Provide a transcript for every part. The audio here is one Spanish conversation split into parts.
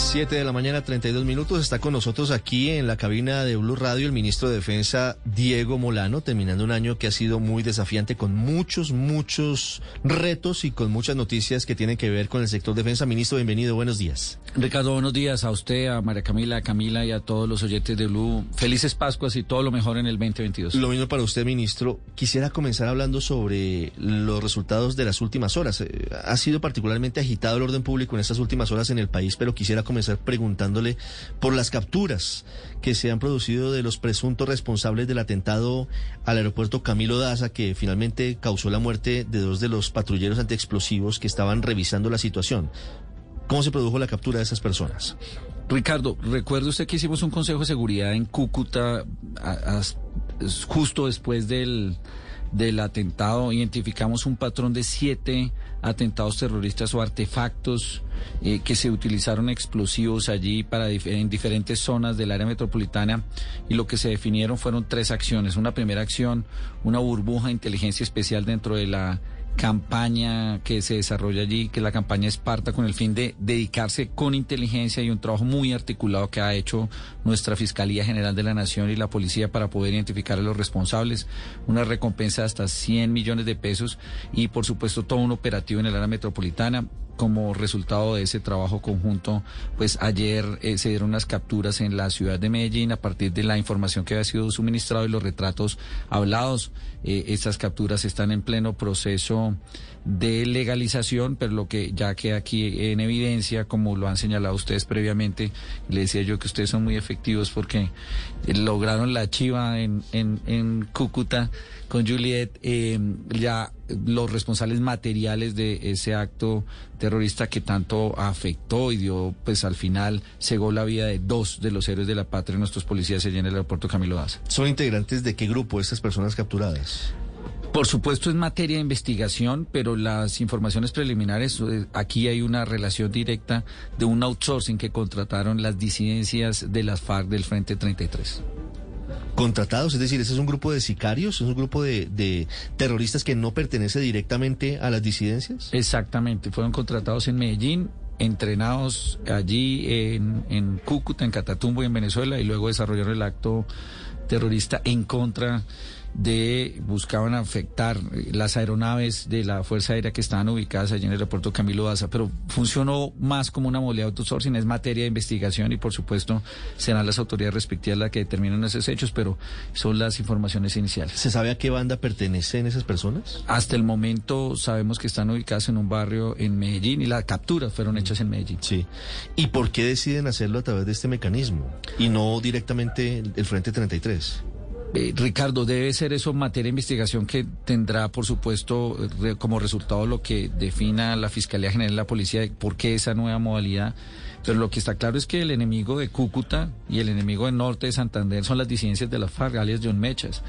7 de la mañana, 32 minutos. Está con nosotros aquí en la cabina de Blue Radio el ministro de Defensa, Diego Molano, terminando un año que ha sido muy desafiante, con muchos, muchos retos y con muchas noticias que tienen que ver con el sector defensa. Ministro, bienvenido, buenos días. Ricardo, buenos días a usted, a María Camila, a Camila y a todos los oyentes de Blue. Felices Pascuas y todo lo mejor en el 2022. Lo mismo para usted, ministro. Quisiera comenzar hablando sobre los resultados de las últimas horas. Eh, ha sido particularmente agitado el orden público en estas últimas horas en el país, pero quisiera comenzar preguntándole por las capturas que se han producido de los presuntos responsables del atentado al aeropuerto Camilo Daza, que finalmente causó la muerte de dos de los patrulleros antiexplosivos que estaban revisando la situación. ¿Cómo se produjo la captura de esas personas? Ricardo, recuerde usted que hicimos un consejo de seguridad en Cúcuta justo después del del atentado, identificamos un patrón de siete atentados terroristas o artefactos eh, que se utilizaron explosivos allí para en diferentes zonas del área metropolitana y lo que se definieron fueron tres acciones. Una primera acción, una burbuja de inteligencia especial dentro de la campaña que se desarrolla allí, que la campaña Esparta, con el fin de dedicarse con inteligencia y un trabajo muy articulado que ha hecho nuestra Fiscalía General de la Nación y la Policía para poder identificar a los responsables, una recompensa de hasta 100 millones de pesos y por supuesto todo un operativo en el área metropolitana como resultado de ese trabajo conjunto, pues ayer eh, se dieron unas capturas en la ciudad de Medellín a partir de la información que había sido suministrado y los retratos hablados. Eh, estas capturas están en pleno proceso de legalización, pero lo que ya queda aquí en evidencia, como lo han señalado ustedes previamente, le decía yo que ustedes son muy efectivos porque lograron la chiva en, en, en Cúcuta con Juliet, eh, ya los responsables materiales de ese acto terrorista que tanto afectó y dio, pues al final cegó la vida de dos de los héroes de la patria, nuestros policías allí en el aeropuerto Camilo Daza. ¿Son integrantes de qué grupo estas personas capturadas? Por supuesto es materia de investigación, pero las informaciones preliminares, eh, aquí hay una relación directa de un outsourcing que contrataron las disidencias de las FARC del Frente 33 contratados, es decir, ese es un grupo de sicarios, es un grupo de, terroristas que no pertenece directamente a las disidencias. Exactamente, fueron contratados en Medellín, entrenados allí en, Cúcuta, en Catatumbo y en Venezuela, y luego desarrollaron el acto terrorista en contra buscaban afectar las aeronaves de la Fuerza Aérea que estaban ubicadas allí en el aeropuerto Camilo Daza, pero funcionó más como una modalidad de outsourcing, es materia de investigación y por supuesto serán las autoridades respectivas las que determinan esos hechos, pero son las informaciones iniciales. ¿Se sabe a qué banda pertenecen esas personas? Hasta el momento sabemos que están ubicadas en un barrio en Medellín y las capturas fueron hechas en Medellín. Sí. ¿Y por qué deciden hacerlo a través de este mecanismo y no directamente el Frente 33? Eh, Ricardo, debe ser eso materia de investigación que tendrá, por supuesto, como resultado lo que defina la Fiscalía General de la Policía, por qué esa nueva modalidad. Pero lo que está claro es que el enemigo de Cúcuta y el enemigo del norte de Santander son las disidencias de las FARC, alias John Mechas,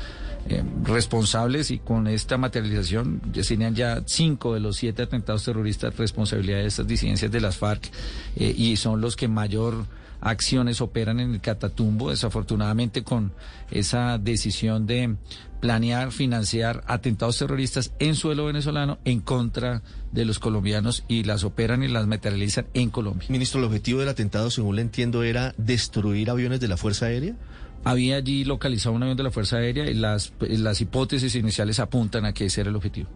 eh, responsables y con esta materialización ya serían ya cinco de los siete atentados terroristas responsabilidad de estas disidencias de las FARC eh, y son los que mayor acciones operan en el Catatumbo, desafortunadamente con esa decisión de planear, financiar atentados terroristas en suelo venezolano en contra de los colombianos y las operan y las materializan en Colombia. Ministro, el objetivo del atentado, según le entiendo, era destruir aviones de la Fuerza Aérea. Había allí localizado un avión de la Fuerza Aérea y las, las hipótesis iniciales apuntan a que ese era el objetivo.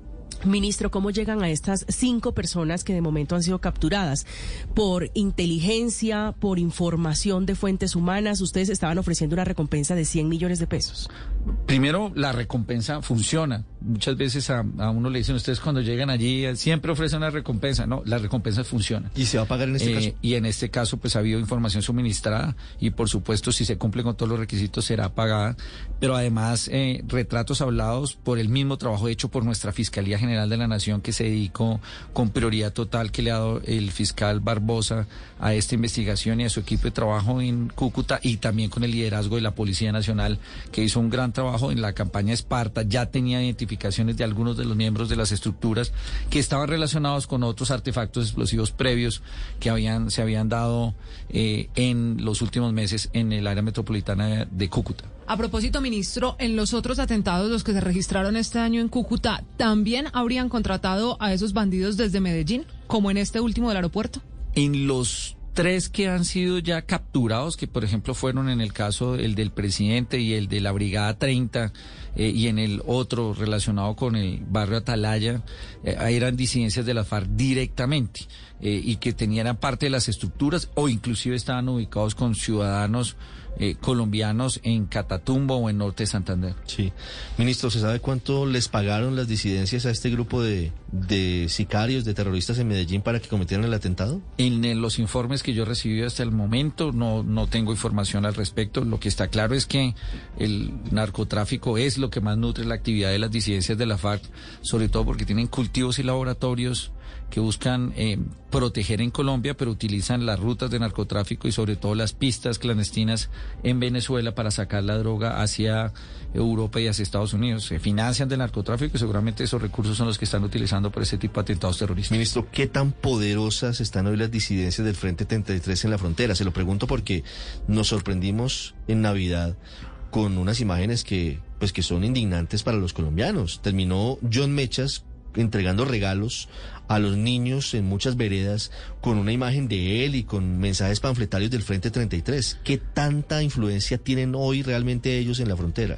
Ministro, ¿cómo llegan a estas cinco personas que de momento han sido capturadas? ¿Por inteligencia, por información de fuentes humanas? Ustedes estaban ofreciendo una recompensa de 100 millones de pesos. Primero, la recompensa funciona. Muchas veces a, a, uno le dicen ustedes cuando llegan allí eh, siempre ofrecen una recompensa. No, las recompensas funcionan. ¿Y se va a pagar en este Eh, caso? Y en este caso, pues ha habido información suministrada y por supuesto, si se cumple con todos los requisitos, será pagada. Pero además, eh, retratos hablados por el mismo trabajo hecho por nuestra Fiscalía General de la Nación, que se dedicó con prioridad total que le ha dado el fiscal Barbosa a esta investigación y a su equipo de trabajo en Cúcuta y también con el liderazgo de la Policía Nacional, que hizo un gran trabajo en la campaña Esparta. Ya tenía identificaciones de algunos de los miembros de las estructuras que estaban relacionados con otros artefactos explosivos previos que habían, se habían dado eh, en los últimos meses en el área metropolitana de Cúcuta. A propósito, ministro, en los otros atentados, los que se registraron este año en Cúcuta, ¿también habrían contratado a esos bandidos desde Medellín, como en este último del aeropuerto? En los tres que han sido ya capturados, que por ejemplo fueron en el caso el del presidente y el de la Brigada 30 eh, y en el otro relacionado con el barrio Atalaya, eh, eran disidencias de la FARC directamente eh, y que tenían parte de las estructuras o inclusive estaban ubicados con ciudadanos eh, colombianos en Catatumbo o en Norte de Santander. Sí. Ministro, ¿se sabe cuánto les pagaron las disidencias a este grupo de, de sicarios, de terroristas en Medellín para que cometieran el atentado? En, en los informes que yo he recibido hasta el momento no, no tengo información al respecto. Lo que está claro es que el narcotráfico es lo que más nutre la actividad de las disidencias de la FARC, sobre todo porque tienen cultivos y laboratorios que buscan eh, proteger en Colombia, pero utilizan las rutas de narcotráfico y sobre todo las pistas clandestinas en Venezuela para sacar la droga hacia Europa y hacia Estados Unidos. Se financian del narcotráfico y seguramente esos recursos son los que están utilizando por ese tipo de atentados terroristas. Ministro, ¿qué tan poderosas están hoy las disidencias del Frente 33 en la frontera? Se lo pregunto porque nos sorprendimos en Navidad con unas imágenes que, pues, que son indignantes para los colombianos. Terminó John Mechas entregando regalos a los niños en muchas veredas con una imagen de él y con mensajes panfletarios del Frente 33. ¿Qué tanta influencia tienen hoy realmente ellos en la frontera?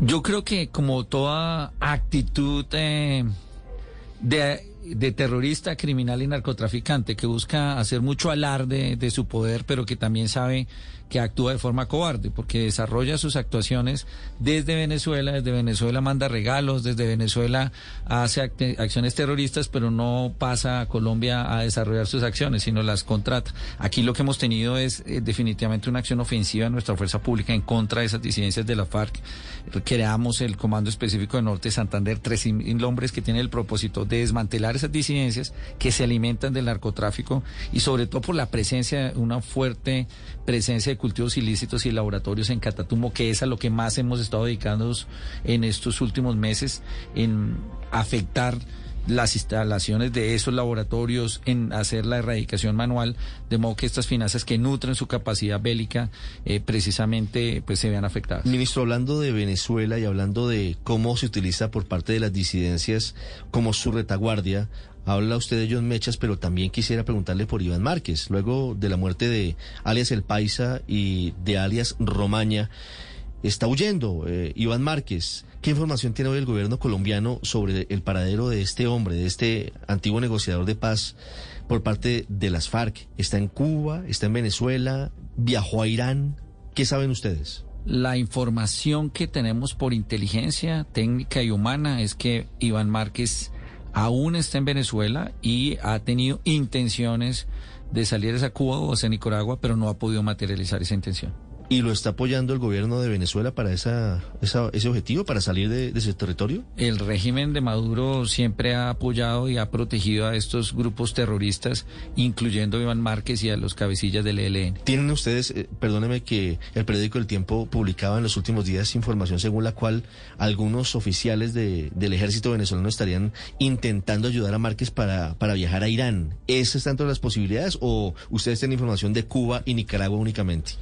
Yo creo que como toda actitud eh, de, de, terrorista, criminal y narcotraficante que busca hacer mucho alarde de su poder, pero que también sabe que actúa de forma cobarde, porque desarrolla sus actuaciones desde Venezuela, desde Venezuela manda regalos, desde Venezuela hace acciones terroristas, pero no pasa a Colombia a desarrollar sus acciones, sino las contrata. Aquí lo que hemos tenido es eh, definitivamente una acción ofensiva de nuestra fuerza pública en contra de esas disidencias de la FARC. Creamos el Comando Específico de Norte de Santander, tres hombres que tienen el propósito de desmantelar esas disidencias que se alimentan del narcotráfico y sobre todo por la presencia, una fuerte presencia de cultivos ilícitos y laboratorios en Catatumbo, que es a lo que más hemos estado dedicándonos en estos últimos meses, en afectar las instalaciones de esos laboratorios, en hacer la erradicación manual, de modo que estas finanzas que nutren su capacidad bélica eh, precisamente pues se vean afectadas. Ministro, hablando de Venezuela y hablando de cómo se utiliza por parte de las disidencias como su retaguardia, Habla usted de John Mechas, pero también quisiera preguntarle por Iván Márquez. Luego de la muerte de alias El Paisa y de alias Romaña, está huyendo eh, Iván Márquez. ¿Qué información tiene hoy el gobierno colombiano sobre el paradero de este hombre, de este antiguo negociador de paz por parte de las FARC? ¿Está en Cuba? ¿Está en Venezuela? ¿Viajó a Irán? ¿Qué saben ustedes? La información que tenemos por inteligencia técnica y humana es que Iván Márquez aún está en Venezuela y ha tenido intenciones de salir a Cuba o hacia Nicaragua, pero no ha podido materializar esa intención. ¿Y lo está apoyando el gobierno de Venezuela para esa, esa ese objetivo, para salir de, de, ese territorio? El régimen de Maduro siempre ha apoyado y ha protegido a estos grupos terroristas, incluyendo a Iván Márquez y a los cabecillas del ELN. ¿Tienen ustedes, eh, perdóneme que el periódico El Tiempo publicaba en los últimos días información según la cual algunos oficiales de, del ejército venezolano estarían intentando ayudar a Márquez para, para viajar a Irán? ¿Esas están todas las posibilidades o ustedes tienen información de Cuba y Nicaragua únicamente?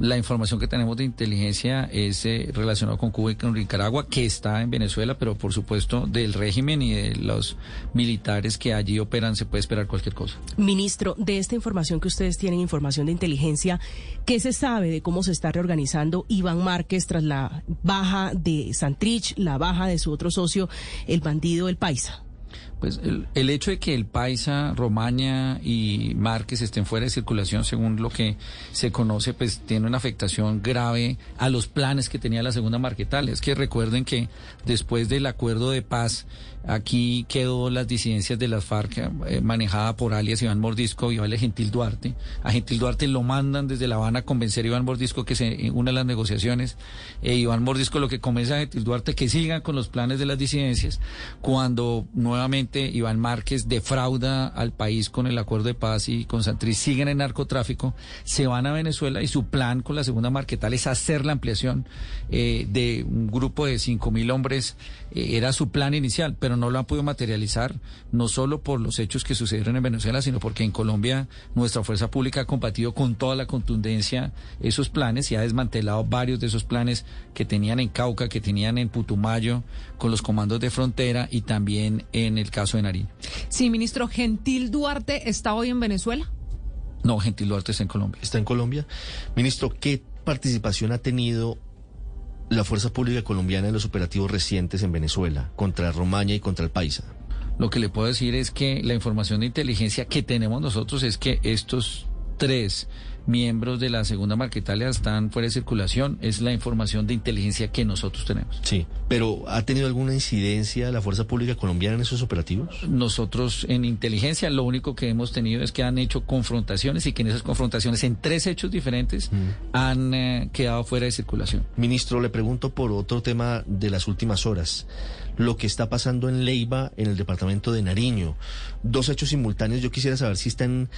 La información que tenemos de inteligencia es eh, relacionada con Cuba y con Nicaragua, que está en Venezuela, pero por supuesto del régimen y de los militares que allí operan se puede esperar cualquier cosa. Ministro, de esta información que ustedes tienen, información de inteligencia, ¿qué se sabe de cómo se está reorganizando Iván Márquez tras la baja de Santrich, la baja de su otro socio, el bandido El Paisa? Pues el, el, hecho de que el Paisa, Romaña y Márquez estén fuera de circulación, según lo que se conoce, pues tiene una afectación grave a los planes que tenía la segunda Marquetal. Es que recuerden que después del acuerdo de paz, aquí quedó las disidencias de las FARC eh, manejada por alias Iván Mordisco y Vale Gentil Duarte. A Gentil Duarte lo mandan desde La Habana a convencer a Iván Mordisco que se una a las negociaciones. E Iván Mordisco lo que convence a Gentil Duarte que sigan con los planes de las disidencias cuando nuevamente Iván Márquez defrauda al país con el acuerdo de paz y con Santriz, siguen en narcotráfico, se van a Venezuela y su plan con la segunda Marquetal es hacer la ampliación eh, de un grupo de cinco mil hombres. Eh, era su plan inicial, pero no lo han podido materializar, no solo por los hechos que sucedieron en Venezuela, sino porque en Colombia nuestra fuerza pública ha combatido con toda la contundencia esos planes y ha desmantelado varios de esos planes que tenían en Cauca, que tenían en Putumayo, con los comandos de frontera y también en el caso de Nariño. Sí, ministro, ¿Gentil Duarte está hoy en Venezuela? No, Gentil Duarte está en Colombia. ¿Está en Colombia? Ministro, ¿qué participación ha tenido la Fuerza Pública Colombiana en los operativos recientes en Venezuela contra Romaña y contra el Paisa? Lo que le puedo decir es que la información de inteligencia que tenemos nosotros es que estos tres miembros de la segunda Marquetalia están fuera de circulación. Es la información de inteligencia que nosotros tenemos. Sí, pero ¿ha tenido alguna incidencia la Fuerza Pública Colombiana en esos operativos? Nosotros en inteligencia lo único que hemos tenido es que han hecho confrontaciones y que en esas confrontaciones, en tres hechos diferentes, mm. han eh, quedado fuera de circulación. Ministro, le pregunto por otro tema de las últimas horas lo que está pasando en Leiva, en el departamento de Nariño. Dos hechos simultáneos. Yo quisiera saber si están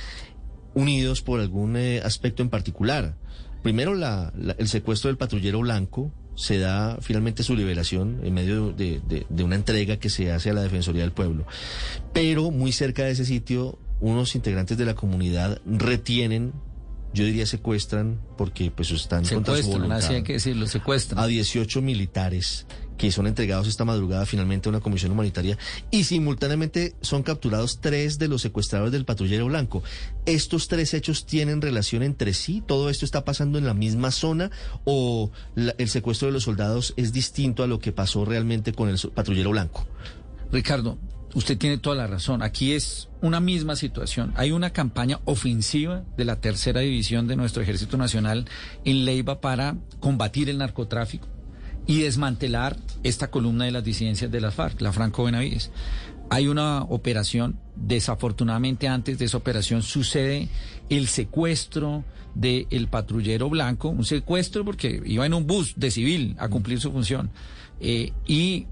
unidos por algún eh, aspecto en particular. Primero, la, el secuestro del patrullero blanco se da finalmente su liberación en medio de, de, una entrega que se hace a la Defensoría del Pueblo. Pero muy cerca de ese sitio, unos integrantes de la comunidad retienen yo diría secuestran porque pues están contra su voluntad. Así hay que decirlo, secuestran. A 18 militares que son entregados esta madrugada finalmente a una comisión humanitaria y simultáneamente son capturados tres de los secuestradores del patrullero blanco. ¿Estos tres hechos tienen relación entre sí? ¿Todo esto está pasando en la misma zona o el secuestro de los soldados es distinto a lo que pasó realmente con el patrullero blanco? Ricardo, usted tiene toda la razón. Aquí es una misma situación. Hay una campaña ofensiva de la tercera división de nuestro Ejército Nacional en Leiva para combatir el narcotráfico y desmantelar esta columna de las disidencias de las FARC, la Franco Benavides. Hay una operación, desafortunadamente antes de esa operación sucede el secuestro del patrullero blanco, un secuestro porque iba en un bus de civil a cumplir su función, eh, y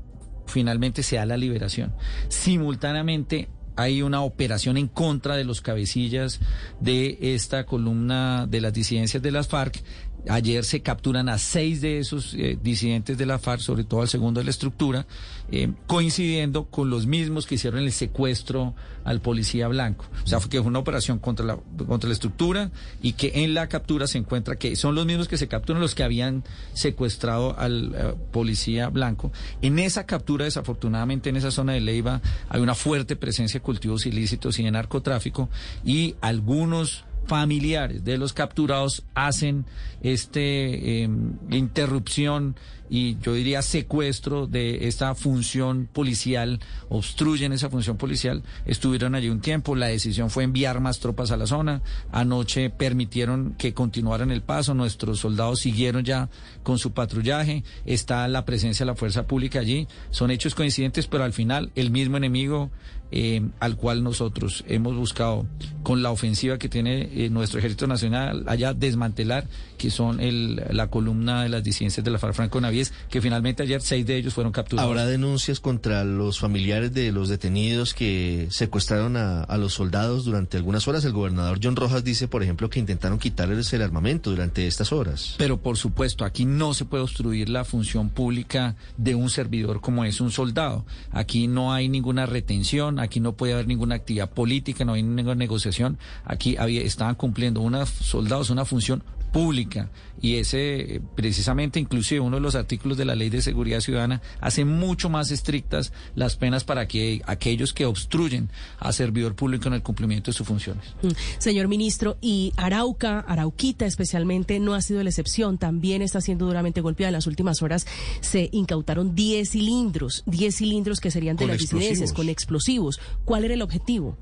finalmente se da la liberación. Simultáneamente hay una operación en contra de los cabecillas de esta columna de las disidencias de las FARC Ayer se capturan a seis de esos eh, disidentes de la FARC, sobre todo al segundo de la estructura, eh, coincidiendo con los mismos que hicieron el secuestro al policía blanco. O sea, que fue una operación contra la, contra la estructura y que en la captura se encuentra que son los mismos que se capturan los que habían secuestrado al eh, policía blanco. En esa captura, desafortunadamente, en esa zona de Leiva hay una fuerte presencia de cultivos ilícitos y de narcotráfico y algunos familiares de los capturados hacen este em, interrupción y yo diría secuestro de esta función policial, obstruyen esa función policial, estuvieron allí un tiempo, la decisión fue enviar más tropas a la zona, anoche permitieron que continuaran el paso, nuestros soldados siguieron ya con su patrullaje, está la presencia de la fuerza pública allí, son hechos coincidentes, pero al final el mismo enemigo eh, al cual nosotros hemos buscado con la ofensiva que tiene eh, nuestro Ejército Nacional allá desmantelar, que son la columna de las disidencias de la FARC Franco Que finalmente ayer seis de ellos fueron capturados. ¿Habrá denuncias contra los familiares de los detenidos que secuestraron a, a los soldados durante algunas horas? El gobernador John Rojas dice, por ejemplo, que intentaron quitarles el armamento durante estas horas. Pero por supuesto, aquí no se puede obstruir la función pública de un servidor como es un soldado. Aquí no hay ninguna retención aquí no puede haber ninguna actividad política, no hay ninguna negociación, aquí había, estaban cumpliendo unos soldados una función pública y ese precisamente inclusive uno de los artículos de la Ley de Seguridad Ciudadana hace mucho más estrictas las penas para que aquellos que obstruyen a servidor público en el cumplimiento de sus funciones. Mm. Señor ministro, y Arauca, Arauquita especialmente, no ha sido la excepción, también está siendo duramente golpeada. En las últimas horas se incautaron 10 cilindros, 10 cilindros que serían de las disidencias con explosivos. ¿Cuál era el objetivo?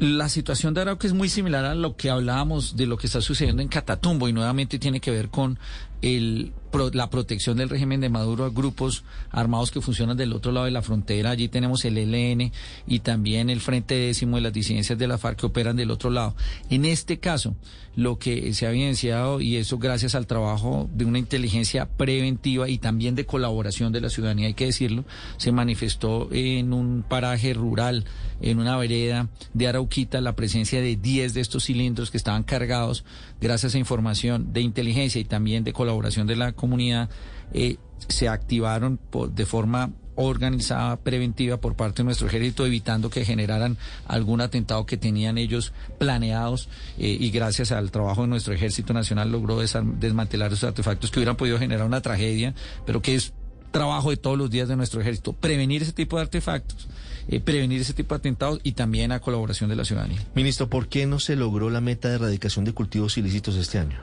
La situación de Arauca es muy similar a lo que hablábamos de lo que está sucediendo en Catatumbo y nuevamente tiene que ver con el la protección del régimen de Maduro a grupos armados que funcionan del otro lado de la frontera. Allí tenemos el ELN y también el Frente Décimo de las disidencias de la FARC que operan del otro lado. En este caso, lo que se ha evidenciado, y eso gracias al trabajo de una inteligencia preventiva y también de colaboración de la ciudadanía, hay que decirlo, se manifestó en un paraje rural, en una vereda de Arauquita, la presencia de 10 de estos cilindros que estaban cargados gracias a información de inteligencia y también de colaboración de la comunidad, eh, se activaron de forma organizada, preventiva por parte de nuestro ejército, evitando que generaran algún atentado que tenían ellos planeados eh, y gracias al trabajo de nuestro ejército nacional logró desmantelar esos artefactos que hubieran podido generar una tragedia, pero que es trabajo de todos los días de nuestro ejército, prevenir ese tipo de artefactos. Eh, prevenir ese tipo de atentados y también a colaboración de la ciudadanía. Ministro, ¿por qué no se logró la meta de erradicación de cultivos ilícitos este año?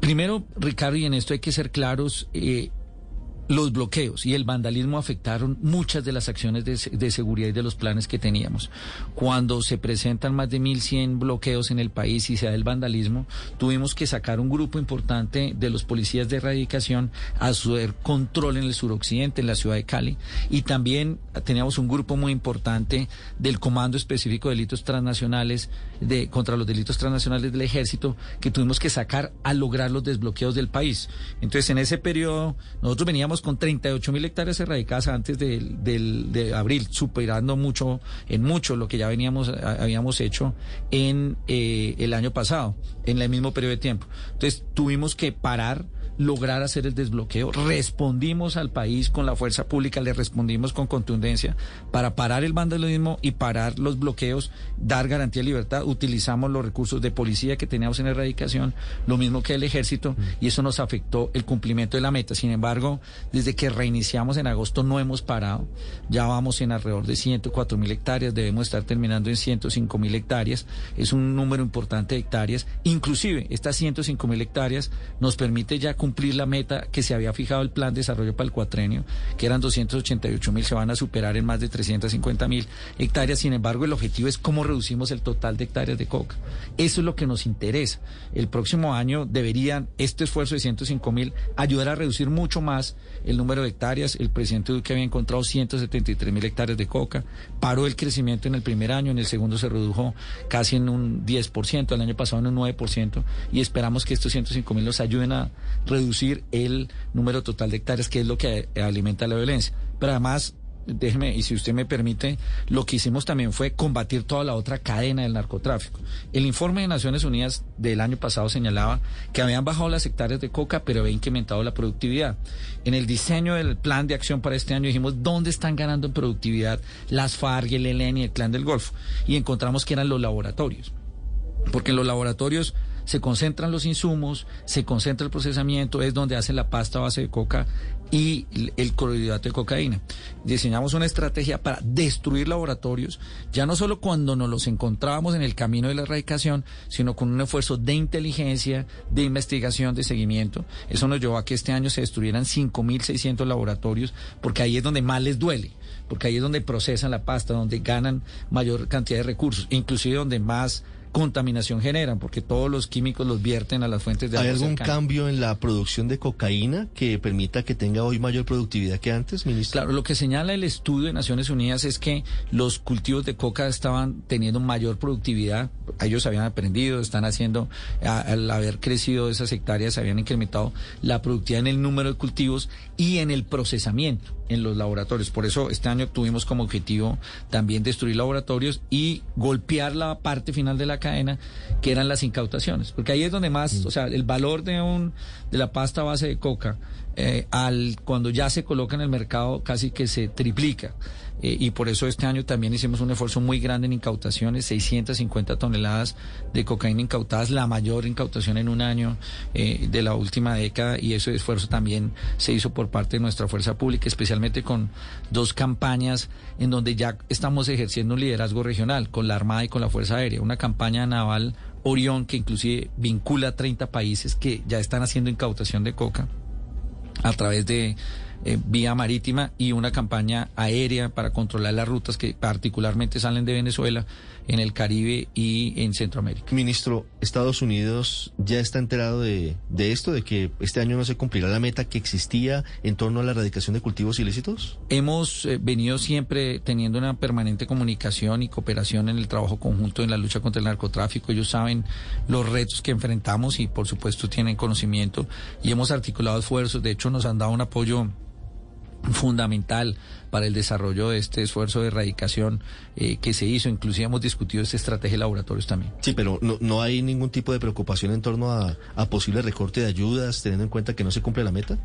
Primero, Ricardo, y en esto hay que ser claros, eh, los bloqueos y el vandalismo afectaron muchas de las acciones de, seguridad y de los planes que teníamos. Cuando se presentan más de 1.100 bloqueos en el país y se da el vandalismo, tuvimos que sacar un grupo importante de los policías de erradicación a hacer control en el suroccidente, en la ciudad de Cali, y también teníamos un grupo muy importante del Comando Específico de Delitos Transnacionales de, contra los delitos transnacionales del Ejército que tuvimos que sacar a lograr los desbloqueos del país. Entonces, en ese periodo, nosotros veníamos con 38 mil hectáreas erradicadas antes del, de abril, superando mucho, en mucho lo que ya veníamos, habíamos hecho en eh, el año pasado, en el mismo periodo de tiempo. Entonces tuvimos que parar lograr hacer el desbloqueo. Respondimos al país con la fuerza pública, le respondimos con contundencia para parar el vandalismo y parar los bloqueos, dar garantía de libertad. Utilizamos los recursos de policía que teníamos en erradicación, lo mismo que el ejército, y eso nos afectó el cumplimiento de la meta. Sin embargo, desde que reiniciamos en agosto no hemos parado. Ya vamos en alrededor de 104 mil hectáreas, debemos estar terminando en 105 mil hectáreas. Es un número importante de hectáreas. Inclusive, estas 105 mil hectáreas nos permite ya cumplir la meta que se había fijado el plan de desarrollo para el cuatrenio, que eran 288 mil, se van a superar en más de 350 mil hectáreas. Sin embargo, el objetivo es cómo reducimos el total de hectáreas de coca. Eso es lo que nos interesa. El próximo año deberían este esfuerzo de 105 mil ayudar a reducir mucho más el número de hectáreas. El presidente Duque había encontrado 173 mil hectáreas de coca. Paró el crecimiento en el primer año, en el segundo se redujo casi en un 10%, el año pasado en un 9%, y esperamos que estos 105 mil nos ayuden a reducir el número total de hectáreas, que es lo que alimenta la violencia. Pero además, déjeme, y si usted me permite, lo que hicimos también fue combatir toda la otra cadena del narcotráfico. El informe de Naciones Unidas del año pasado señalaba que habían bajado las hectáreas de coca, pero había incrementado la productividad. En el diseño del plan de acción para este año dijimos dónde están ganando en productividad las FARC, el ELN y el Clan del Golfo. Y encontramos que eran los laboratorios. Porque en los laboratorios se concentran los insumos, se concentra el procesamiento, es donde hace la pasta base de coca y el clorhidrato de cocaína. Diseñamos una estrategia para destruir laboratorios, ya no solo cuando nos los encontrábamos en el camino de la erradicación, sino con un esfuerzo de inteligencia, de investigación, de seguimiento. Eso nos llevó a que este año se destruyeran 5.600 laboratorios, porque ahí es donde más les duele, porque ahí es donde procesan la pasta, donde ganan mayor cantidad de recursos, inclusive donde más contaminación generan, porque todos los químicos los vierten a las fuentes de agua. ¿Hay algún cambio en la producción de cocaína que permita que tenga hoy mayor productividad que antes, ministro? Claro, lo que señala el estudio de Naciones Unidas es que los cultivos de coca estaban teniendo mayor productividad. Ellos habían aprendido, están haciendo, al haber crecido esas hectáreas, habían incrementado la productividad en el número de cultivos y en el procesamiento en los laboratorios. Por eso este año tuvimos como objetivo también destruir laboratorios y golpear la parte final de la cadena, que eran las incautaciones. Porque ahí es donde más, o sea, el valor de un de la pasta base de coca, eh, al cuando ya se coloca en el mercado casi que se triplica. eh, y por eso este año también hicimos un esfuerzo muy grande en incautaciones, 650 toneladas de cocaína incautadas, la mayor incautación en un año eh, de la última década. Y ese esfuerzo también se hizo por parte de nuestra fuerza pública, especialmente con dos campañas en donde ya estamos ejerciendo un liderazgo regional con la Armada y con la Fuerza Aérea, una campaña naval Orión que inclusive vincula a 30 países que ya están haciendo incautación de coca a través de eh, vía marítima y una campaña aérea para controlar las rutas que particularmente salen de Venezuela en el Caribe y en Centroamérica. Ministro, Estados Unidos ya está enterado de, de esto, de que este año no se cumplirá la meta que existía en torno a la erradicación de cultivos ilícitos. Hemos eh, venido siempre teniendo una permanente comunicación y cooperación en el trabajo conjunto en la lucha contra el narcotráfico. Ellos saben los retos que enfrentamos y por supuesto tienen conocimiento y hemos articulado esfuerzos. De hecho, nos han dado un apoyo fundamental para el desarrollo de este esfuerzo de erradicación eh, que se hizo. Inclusive hemos discutido esta estrategia de laboratorios también. Sí, pero no, no hay ningún tipo de preocupación en torno a, a posible recorte de ayudas, teniendo en cuenta que no se cumple la meta.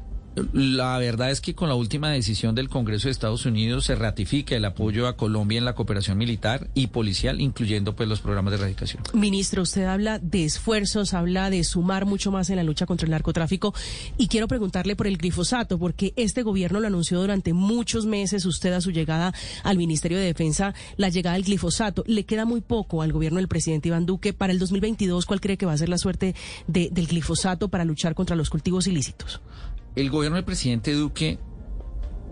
La verdad es que con la última decisión del Congreso de Estados Unidos se ratifica el apoyo a Colombia en la cooperación militar y policial, incluyendo pues los programas de erradicación. Ministro, usted habla de esfuerzos, habla de sumar mucho más en la lucha contra el narcotráfico y quiero preguntarle por el glifosato, porque este gobierno lo anunció durante muchos meses, usted a su llegada al Ministerio de Defensa, la llegada del glifosato. Le queda muy poco al gobierno del presidente Iván Duque. Para el 2022, ¿cuál cree que va a ser la suerte de, del glifosato para luchar contra los cultivos ilícitos? El gobierno del presidente Duque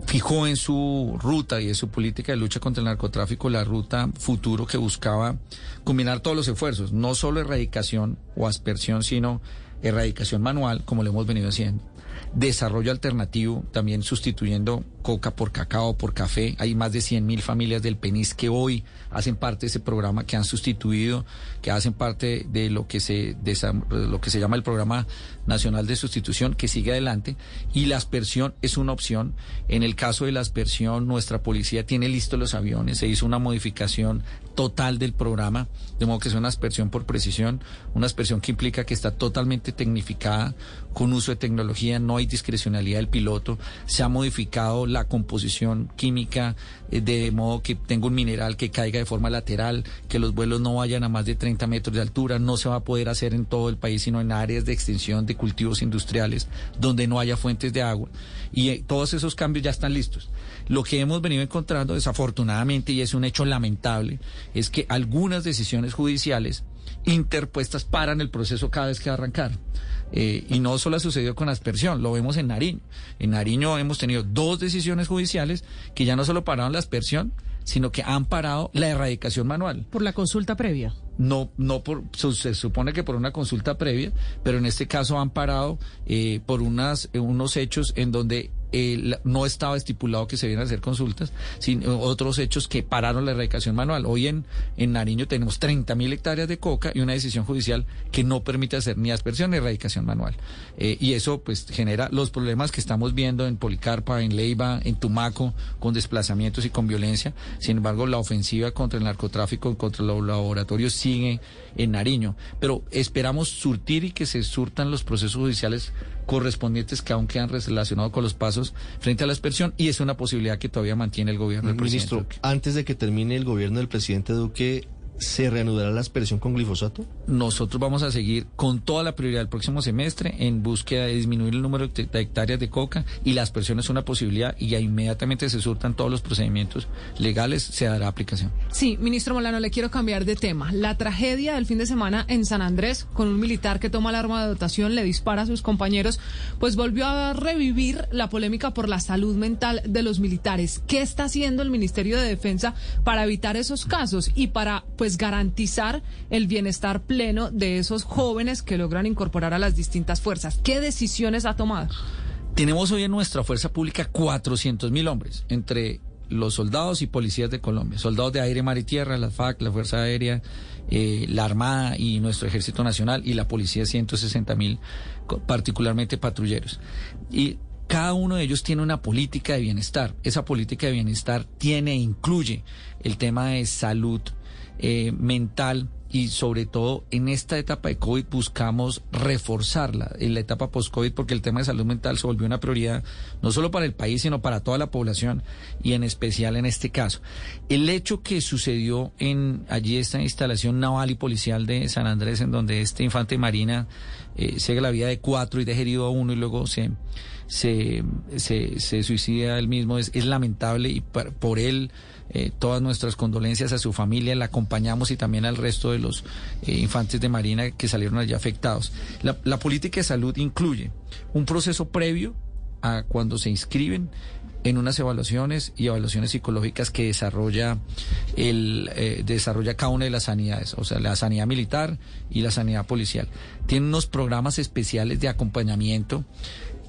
fijó en su ruta y en su política de lucha contra el narcotráfico la ruta futuro que buscaba combinar todos los esfuerzos, no solo erradicación o aspersión, sino erradicación manual, como lo hemos venido haciendo. Desarrollo alternativo, también sustituyendo coca por cacao, por café. Hay más de 100 mil familias del PENIS que hoy hacen parte de ese programa, que han sustituido, que hacen parte de lo que se, de lo que se llama el Programa Nacional de Sustitución, que sigue adelante. Y la aspersión es una opción. En el caso de la aspersión, nuestra policía tiene listos los aviones. Se hizo una modificación total del programa, de modo que es una aspersión por precisión, una aspersión que implica que está totalmente tecnificada, con uso de tecnología, no hay discrecionalidad del piloto, se ha modificado la composición química eh, de modo que tenga un mineral que caiga de forma lateral, que los vuelos no vayan a más de 30 metros de altura, no se va a poder hacer en todo el país, sino en áreas de extensión de cultivos industriales donde no haya fuentes de agua. Y eh, todos esos cambios ya están listos. Lo que hemos venido encontrando, desafortunadamente, y es un hecho lamentable, es que algunas decisiones judiciales interpuestas paran el proceso cada vez que arrancar. Eh, y no solo ha sucedido con aspersión, lo vemos en Nariño. En Nariño hemos tenido dos decisiones judiciales que ya no solo pararon la aspersión, sino que han parado la erradicación manual. Por la consulta previa. No, no por, se supone que por una consulta previa, pero en este caso han parado eh, por unas, unos hechos en donde no estaba estipulado que se vienen a hacer consultas, sino otros hechos que pararon la erradicación manual. Hoy en, en Nariño tenemos 30.000 hectáreas de coca y una decisión judicial que no permite hacer ni aspersión ni erradicación manual. Eh, y eso pues genera los problemas que estamos viendo en Policarpa, en Leiva, en Tumaco, con desplazamientos y con violencia. Sin embargo, la ofensiva contra el narcotráfico, contra los laboratorios sigue en Nariño. Pero esperamos surtir y que se surtan los procesos judiciales correspondientes que aún quedan relacionados con los pasos frente a la aspersión y es una posibilidad que todavía mantiene el gobierno del Ministro, presidente. antes de que termine el gobierno del presidente Duque, ¿Se reanudará la aspersión con glifosato? Nosotros vamos a seguir con toda la prioridad del próximo semestre en búsqueda de disminuir el número de hectáreas de coca y la aspersión es una posibilidad y ya inmediatamente se surtan todos los procedimientos legales, se dará aplicación. Sí, ministro Molano, le quiero cambiar de tema. La tragedia del fin de semana en San Andrés, con un militar que toma el arma de dotación, le dispara a sus compañeros, pues volvió a revivir la polémica por la salud mental de los militares. ¿Qué está haciendo el Ministerio de Defensa para evitar esos casos y para, pues, garantizar el bienestar pleno de esos jóvenes que logran incorporar a las distintas fuerzas. ¿Qué decisiones ha tomado? Tenemos hoy en nuestra fuerza pública 400 mil hombres, entre los soldados y policías de Colombia, soldados de aire, mar y tierra, la FAC, la Fuerza Aérea, eh, la Armada y nuestro Ejército Nacional y la Policía 160 mil, particularmente patrulleros. Y cada uno de ellos tiene una política de bienestar. Esa política de bienestar tiene e incluye el tema de salud, eh, mental y sobre todo en esta etapa de COVID buscamos reforzarla en la etapa post-COVID porque el tema de salud mental se volvió una prioridad no solo para el país, sino para toda la población y en especial en este caso. El hecho que sucedió en allí esta instalación naval y policial de San Andrés, en donde este infante marina eh, sigue la vida de cuatro y deja herido a uno y luego se, se, se, suicida él mismo, es, es lamentable y por él eh, todas nuestras condolencias a su familia, la acompañamos y también al resto de los eh, infantes de Marina que salieron allí afectados. La, política de salud incluye un proceso previo a cuando se inscriben en unas evaluaciones y evaluaciones psicológicas que desarrolla el eh, desarrolla cada una de las sanidades, o sea, la sanidad militar y la sanidad policial. Tiene unos programas especiales de acompañamiento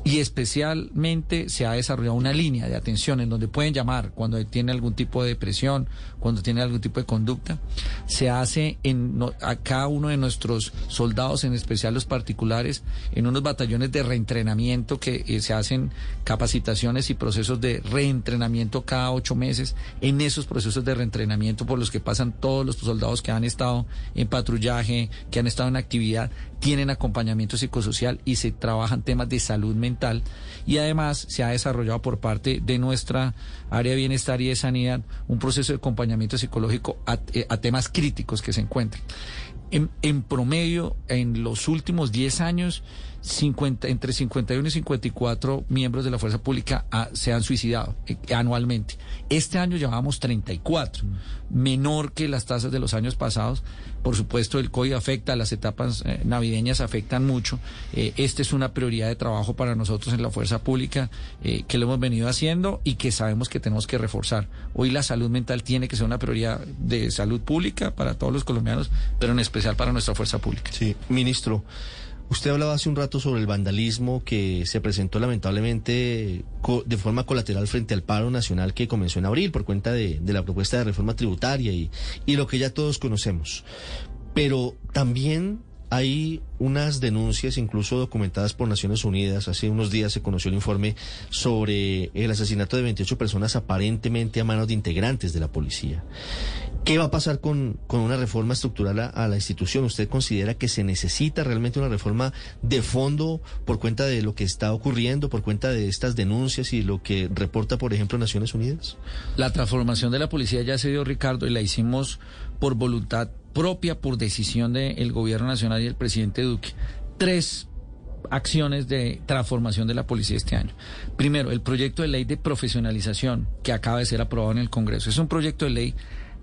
y especialmente se ha desarrollado una línea de atención en donde pueden llamar cuando tiene algún tipo de depresión, cuando tiene algún tipo de conducta. Se hace en a cada uno de nuestros soldados, en especial los particulares, en unos batallones de reentrenamiento que eh, se hacen capacitaciones y procesos de reentrenamiento cada ocho meses. En esos procesos de reentrenamiento por los que pasan todos los soldados que han estado en patrullaje, que han estado en actividad, tienen acompañamiento psicosocial y se trabajan temas de salud mental y además se ha desarrollado por parte de nuestra área de bienestar y de sanidad un proceso de acompañamiento psicológico a, eh, temas críticos que se encuentran. En, en, promedio, en los últimos 10 años, 50, entre 51 y 54 miembros de la fuerza pública ah, se han suicidado eh, anualmente. Este año llevamos 34, menor que las tasas de los años pasados. Por supuesto, el COVID afecta, las etapas eh, navideñas afectan mucho. Eh, esta es una prioridad de trabajo para nosotros en la fuerza pública que lo hemos venido haciendo y que sabemos que tenemos que reforzar. Hoy la salud mental tiene que ser una prioridad de salud pública para todos los colombianos, pero en especial para nuestra fuerza pública. Sí, ministro. Usted hablaba hace un rato sobre el vandalismo que se presentó lamentablemente de forma colateral frente al paro nacional que comenzó en abril por cuenta de, la propuesta de reforma tributaria y, y lo que ya todos conocemos. Pero también hay unas denuncias, incluso documentadas por Naciones Unidas. Hace unos días se conoció el informe sobre el asesinato de 28 personas aparentemente a manos de integrantes de la policía. ¿Qué va a pasar con, con una reforma estructural a, la institución? ¿Usted considera que se necesita realmente una reforma de fondo por cuenta de lo que está ocurriendo, por cuenta de estas denuncias y lo que reporta, por ejemplo, Naciones Unidas? La transformación de la policía ya se dio, Ricardo, y la hicimos por voluntad propia por decisión del gobierno nacional y el presidente Duque. Tres acciones de transformación de la policía este año. Primero, el proyecto de ley de profesionalización que acaba de ser aprobado en el Congreso. Es un proyecto de ley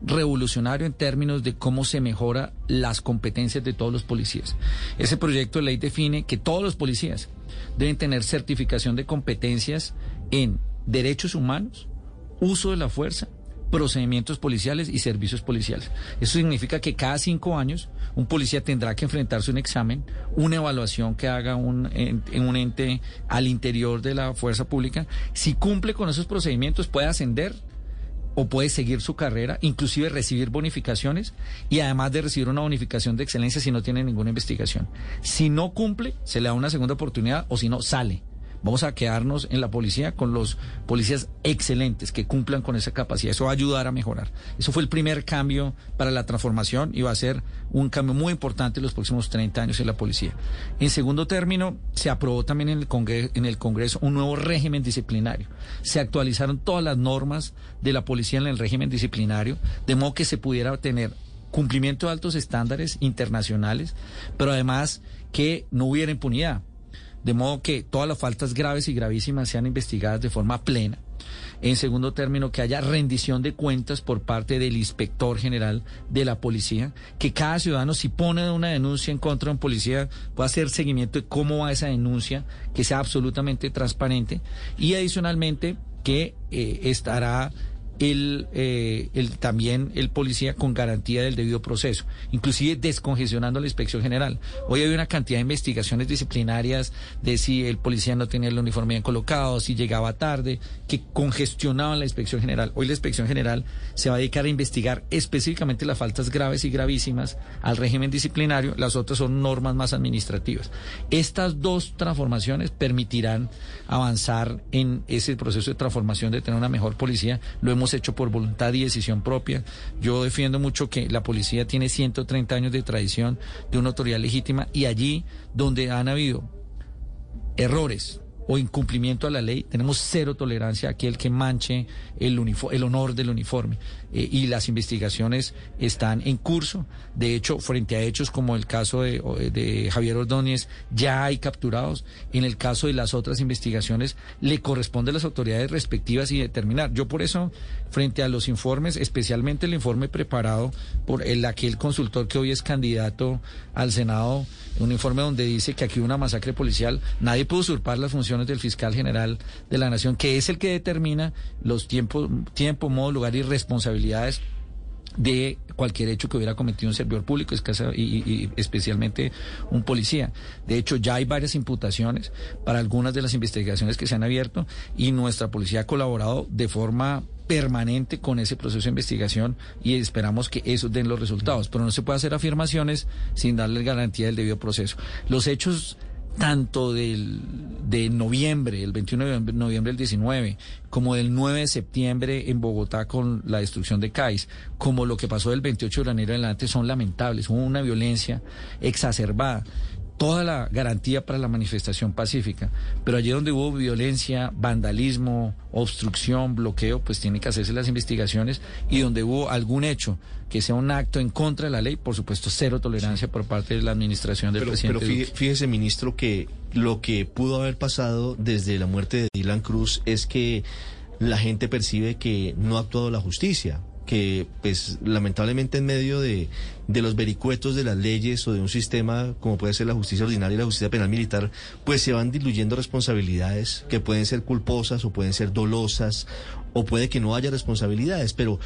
revolucionario en términos de cómo se mejora las competencias de todos los policías. Ese proyecto de ley define que todos los policías deben tener certificación de competencias en derechos humanos, uso de la fuerza procedimientos policiales y servicios policiales. Eso significa que cada cinco años un policía tendrá que enfrentarse a un examen, una evaluación que haga un, en, un ente al interior de la fuerza pública. Si cumple con esos procedimientos puede ascender o puede seguir su carrera, inclusive recibir bonificaciones y además de recibir una bonificación de excelencia si no tiene ninguna investigación. Si no cumple, se le da una segunda oportunidad o si no, sale. Vamos a quedarnos en la policía con los policías excelentes que cumplan con esa capacidad. Eso va a ayudar a mejorar. Eso fue el primer cambio para la transformación y va a ser un cambio muy importante en los próximos 30 años en la policía. En segundo término, se aprobó también en el, Congreso, en el Congreso un nuevo régimen disciplinario. Se actualizaron todas las normas de la policía en el régimen disciplinario, de modo que se pudiera tener cumplimiento de altos estándares internacionales, pero además que no hubiera impunidad de modo que todas las faltas graves y gravísimas sean investigadas de forma plena. En segundo término, que haya rendición de cuentas por parte del inspector general de la policía, que cada ciudadano si pone una denuncia en contra de un policía pueda hacer seguimiento de cómo va esa denuncia, que sea absolutamente transparente y adicionalmente que eh, estará el, eh, el, también el policía con garantía del debido proceso, inclusive descongestionando la inspección general. Hoy hay una cantidad de investigaciones disciplinarias de si el policía no tenía el uniforme bien colocado, si llegaba tarde, que congestionaban la inspección general. Hoy la inspección general se va a dedicar a investigar específicamente las faltas graves y gravísimas al régimen disciplinario, las otras son normas más administrativas. Estas dos transformaciones permitirán avanzar en ese proceso de transformación de tener una mejor policía. Lo hemos hecho por voluntad y decisión propia. Yo defiendo mucho que la policía tiene 130 años de tradición de una autoridad legítima y allí donde han habido errores, o incumplimiento a la ley, tenemos cero tolerancia a aquel que manche el, el honor del uniforme. Eh, y las investigaciones están en curso. De hecho, frente a hechos como el caso de, de, Javier Ordóñez, ya hay capturados. En el caso de las otras investigaciones, le corresponde a las autoridades respectivas y determinar. Yo por eso, frente a los informes, especialmente el informe preparado por el aquel consultor que hoy es candidato al Senado, un informe donde dice que aquí hubo una masacre policial, nadie puede usurpar las funciones del fiscal general de la nación, que es el que determina los tiempos, tiempo, modo, lugar y de cualquier hecho que hubiera cometido un servidor público y, y, especialmente un policía. De hecho, ya hay varias imputaciones para algunas de las investigaciones que se han abierto y nuestra policía ha colaborado de forma permanente con ese proceso de investigación y esperamos que eso den los resultados. Pero no se puede hacer afirmaciones sin darle garantía del debido proceso. Los hechos tanto del, de noviembre, el 21 de noviembre del 19, como del 9 de septiembre en Bogotá con la destrucción de CAIS, como lo que pasó del 28 de enero en adelante, son lamentables. Hubo una violencia exacerbada toda la garantía para la manifestación pacífica. Pero allí donde hubo violencia, vandalismo, obstrucción, bloqueo, pues tienen que hacerse las investigaciones y donde hubo algún hecho que sea un acto en contra de la ley, por supuesto, cero tolerancia por parte de la administración del presidente. Pero fíjese, ministro, que lo que pudo haber pasado desde la muerte de Dylan Cruz es que la gente percibe que no ha actuado la justicia que pues lamentablemente en medio de, de, los vericuetos de las leyes o de un sistema como puede ser la justicia ordinaria y la justicia penal militar, pues se van diluyendo responsabilidades que pueden ser culposas o pueden ser dolosas o puede que no haya responsabilidades, pero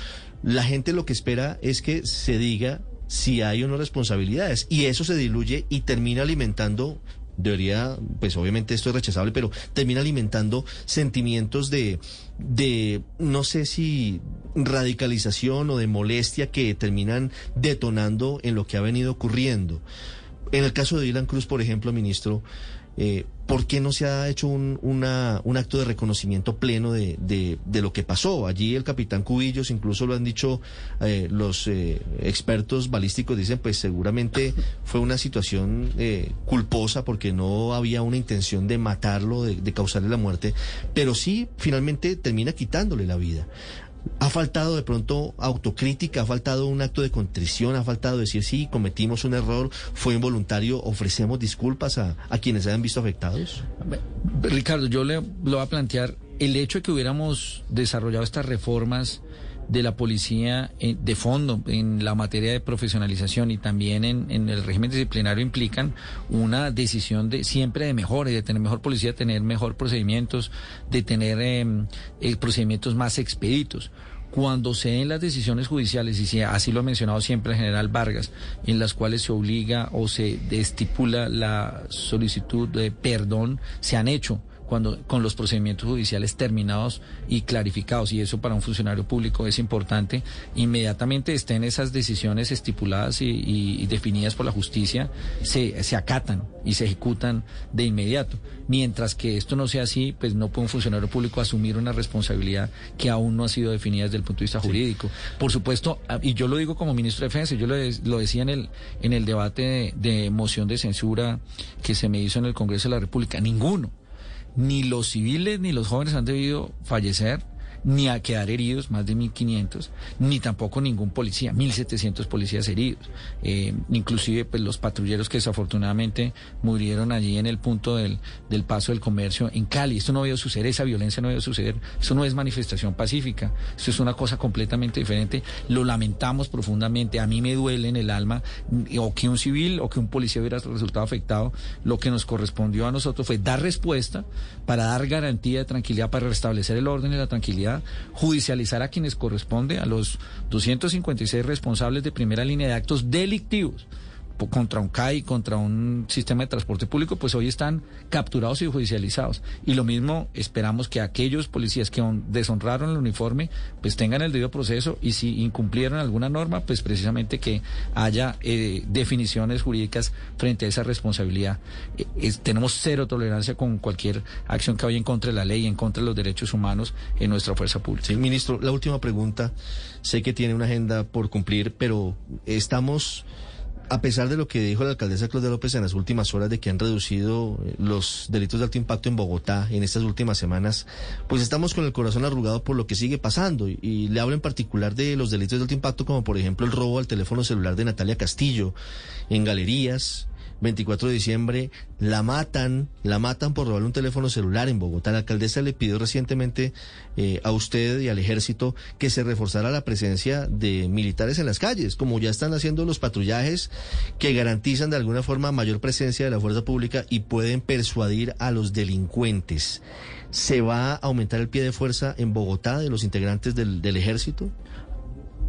la gente lo que espera es que se diga si hay o no responsabilidades y eso se diluye y termina alimentando debería, pues obviamente esto es rechazable, pero termina alimentando sentimientos de, de, no sé si radicalización o de molestia que terminan detonando en lo que ha venido ocurriendo. En el caso de Dylan Cruz, por ejemplo, ministro, eh, ¿por qué no se ha hecho un, acto de reconocimiento pleno de, de, lo que pasó? Allí el capitán Cubillos, incluso lo han dicho eh, los eh, expertos balísticos, dicen pues seguramente fue una situación eh, culposa porque no había una intención de matarlo, de, de causarle la muerte, pero sí finalmente termina quitándole la vida. Ha faltado de pronto autocrítica, ha faltado un acto de contrición, ha faltado decir sí, cometimos un error, fue involuntario, ofrecemos disculpas a, quienes se hayan visto afectados. Ricardo, yo le lo voy a plantear el hecho de que hubiéramos desarrollado estas reformas de la policía eh, de fondo en la materia de profesionalización y también en, el régimen disciplinario implican una decisión de siempre de mejora y de tener mejor policía, de tener mejor procedimientos, de tener em, eh, procedimientos más expeditos. Cuando se den las decisiones judiciales, y así lo ha mencionado siempre el general Vargas, en las cuales se obliga o se estipula la solicitud de perdón, se han hecho cuando con los procedimientos judiciales terminados y clarificados y eso para un funcionario público es importante inmediatamente estén esas decisiones estipuladas y, definidas por la justicia se, se acatan y se ejecutan de inmediato. Mientras que esto no sea así pues no puede un funcionario público asumir una responsabilidad que aún no ha sido definida desde el punto de vista jurídico. Por supuesto ah, y yo lo digo como ministro de defensa yo lo, lo decía en el en el debate de moción de censura que se me hizo en el Congreso de la República ninguno ni los civiles ni los jóvenes han debido fallecer ni a quedar heridos, más de 1.500, ni tampoco ningún policía, 1.700 policías heridos. Eh, inclusive pues, los patrulleros que desafortunadamente murieron allí en el punto del, del paso del comercio en Cali. Esto no a suceder, esa violencia no a suceder. Eso no es manifestación pacífica, eso es una cosa completamente diferente. Lo lamentamos profundamente, a mí me duele en el alma o que un civil o que un policía hubiera resultado afectado. Lo que nos correspondió a nosotros fue dar respuesta para dar garantía de tranquilidad, para restablecer el orden y la tranquilidad judicializar a quienes corresponde, a los 256 responsables de primera línea de actos delictivos contra un CAI, contra un sistema de transporte público, pues hoy están capturados y judicializados. Y lo mismo esperamos que aquellos policías que deshonraron el uniforme, pues tengan el debido proceso y si incumplieron alguna norma, pues precisamente que haya eh, definiciones jurídicas frente a esa responsabilidad. Eh, tenemos cero tolerancia con cualquier acción que vaya en contra de la ley, en contra de los derechos humanos en nuestra fuerza pública. Sí, ministro, la última pregunta. Sé que tiene una agenda por cumplir, pero estamos a pesar de lo que dijo la alcaldesa Claudia López en las últimas horas de que han reducido eh, los delitos de alto impacto en Bogotá en estas últimas semanas, pues estamos con el corazón arrugado por lo que sigue pasando. Y, le hablo en particular de los delitos de alto impacto, como por ejemplo el robo al teléfono celular de Natalia Castillo en galerías, 24 de diciembre, la matan, la matan por robar un teléfono celular en Bogotá. La alcaldesa le pidió recientemente eh, a usted y al ejército que se reforzara la presencia de militares en las calles, como ya están haciendo los patrullajes que garantizan de alguna forma mayor presencia de la fuerza pública y pueden persuadir a los delincuentes. ¿Se va a aumentar el pie de fuerza en Bogotá de los integrantes del, del ejército?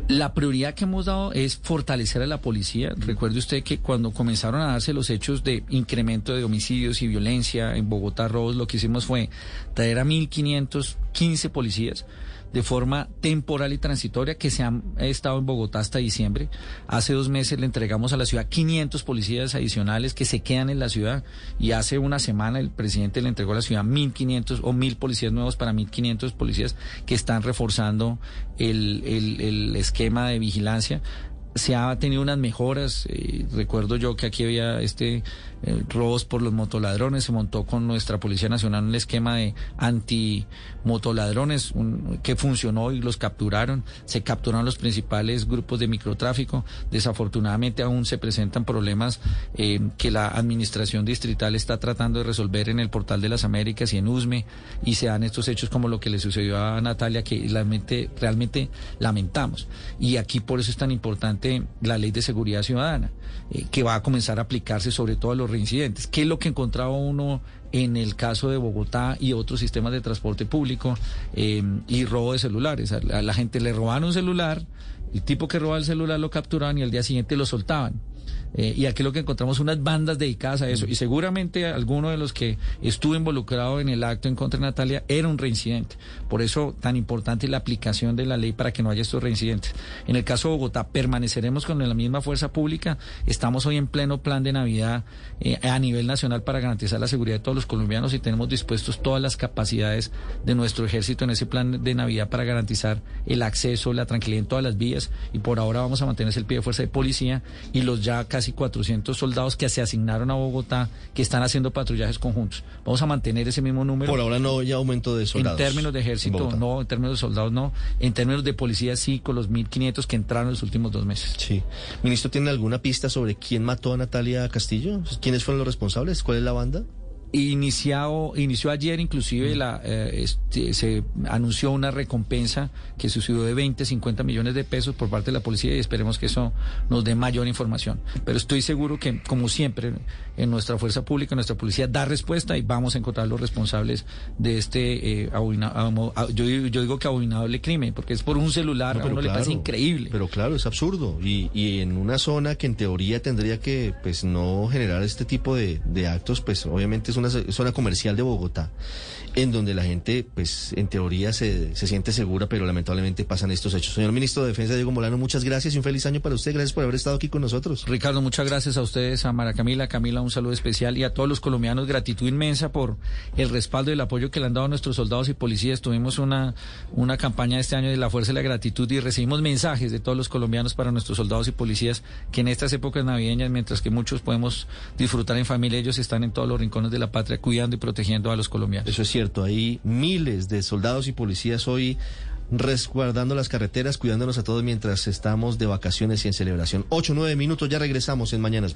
La prioridad que hemos dado es fortalecer a la policía. Recuerde usted que cuando comenzaron a darse los hechos de incremento de homicidios y violencia en Bogotá, robos, lo que hicimos fue traer a 1.515 policías de forma temporal y transitoria que se han estado en Bogotá hasta diciembre. Hace dos meses le entregamos a la ciudad 500 policías adicionales que se quedan en la ciudad y hace una semana el presidente le entregó a la ciudad 1.500 o 1.000 policías nuevos para 1.500 policías que están reforzando el, el, el esquema de vigilancia se ha tenido unas mejoras. Eh, recuerdo yo que aquí había este robos por los motoladrones. Se montó con nuestra Policía Nacional un esquema de anti-motoladrones que funcionó y los capturaron. Se capturaron los principales grupos de microtráfico. Desafortunadamente aún se presentan problemas eh, que la administración distrital está tratando de resolver en el Portal de las Américas y en USME. Y se dan estos hechos como lo que le sucedió a Natalia, que realmente, realmente lamentamos. Y aquí por eso es tan importante la ley de seguridad ciudadana, eh, que va a comenzar a aplicarse sobre todo a los reincidentes. ¿Qué es lo que encontraba uno en el caso de Bogotá y otros sistemas de transporte público eh, y robo de celulares? A la gente le robaban un celular, el tipo que robaba el celular lo capturaban y al día siguiente lo soltaban. Eh, y aquí lo que encontramos unas bandas dedicadas a eso. Y seguramente alguno de los que estuvo involucrado en el acto en contra de Natalia era un reincidente. Por eso tan importante la aplicación de la ley para que no haya estos reincidentes. En el caso de Bogotá, permaneceremos con la misma fuerza pública. Estamos hoy en pleno plan de Navidad eh, a nivel nacional para garantizar la seguridad de todos los colombianos y tenemos dispuestos todas las capacidades de nuestro ejército en ese plan de Navidad para garantizar el acceso, la tranquilidad en todas las vías. Y por ahora vamos a mantener el pie de fuerza de policía y los ya casi casi 400 soldados que se asignaron a Bogotá que están haciendo patrullajes conjuntos. Vamos a mantener ese mismo número. Por ahora no hay aumento de soldados. En términos de ejército, no, en términos de soldados, no. En términos de policía, sí, con los 1.500 que entraron en los últimos dos meses. Sí. Ministro, ¿tiene alguna pista sobre quién mató a Natalia Castillo? ¿Quiénes fueron los responsables? ¿Cuál es la banda? Iniciado, inició ayer inclusive la, eh, este, se anunció una recompensa que sucedió de 20, 50 millones de pesos por parte de la policía y esperemos que eso nos dé mayor información. Pero estoy seguro que, como siempre, en nuestra fuerza pública, nuestra policía da respuesta y vamos a encontrar los responsables de este, eh, yo, yo, digo que abominable crimen, porque es por un celular, a uno le parece increíble. Pero claro, es absurdo. Y, y en una zona que en teoría tendría que pues no generar este tipo de, de actos, pues obviamente es un una zona comercial de Bogotá, en donde la gente, pues, en teoría se, se siente segura, pero lamentablemente pasan estos hechos. Señor Ministro de Defensa, Diego Molano, muchas gracias y un feliz año para usted. Gracias por haber estado aquí con nosotros. Ricardo, muchas gracias a ustedes, a Mara Camila, Camila, un saludo especial y a todos los colombianos, gratitud inmensa por el respaldo y el apoyo que le han dado a nuestros soldados y policías. Tuvimos una, una campaña este año de la fuerza de la gratitud y recibimos mensajes de todos los colombianos para nuestros soldados y policías que en estas épocas navideñas, mientras que muchos podemos disfrutar en familia, ellos están en todos los rincones de la patria cuidando y protegiendo a los colombianos. Eso es cierto, hay miles de soldados y policías hoy resguardando las carreteras, cuidándonos a todos mientras estamos de vacaciones y en celebración. Ocho, nueve minutos, ya regresamos en Mañanas.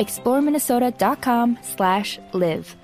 ExploreMinnesota.com slash live.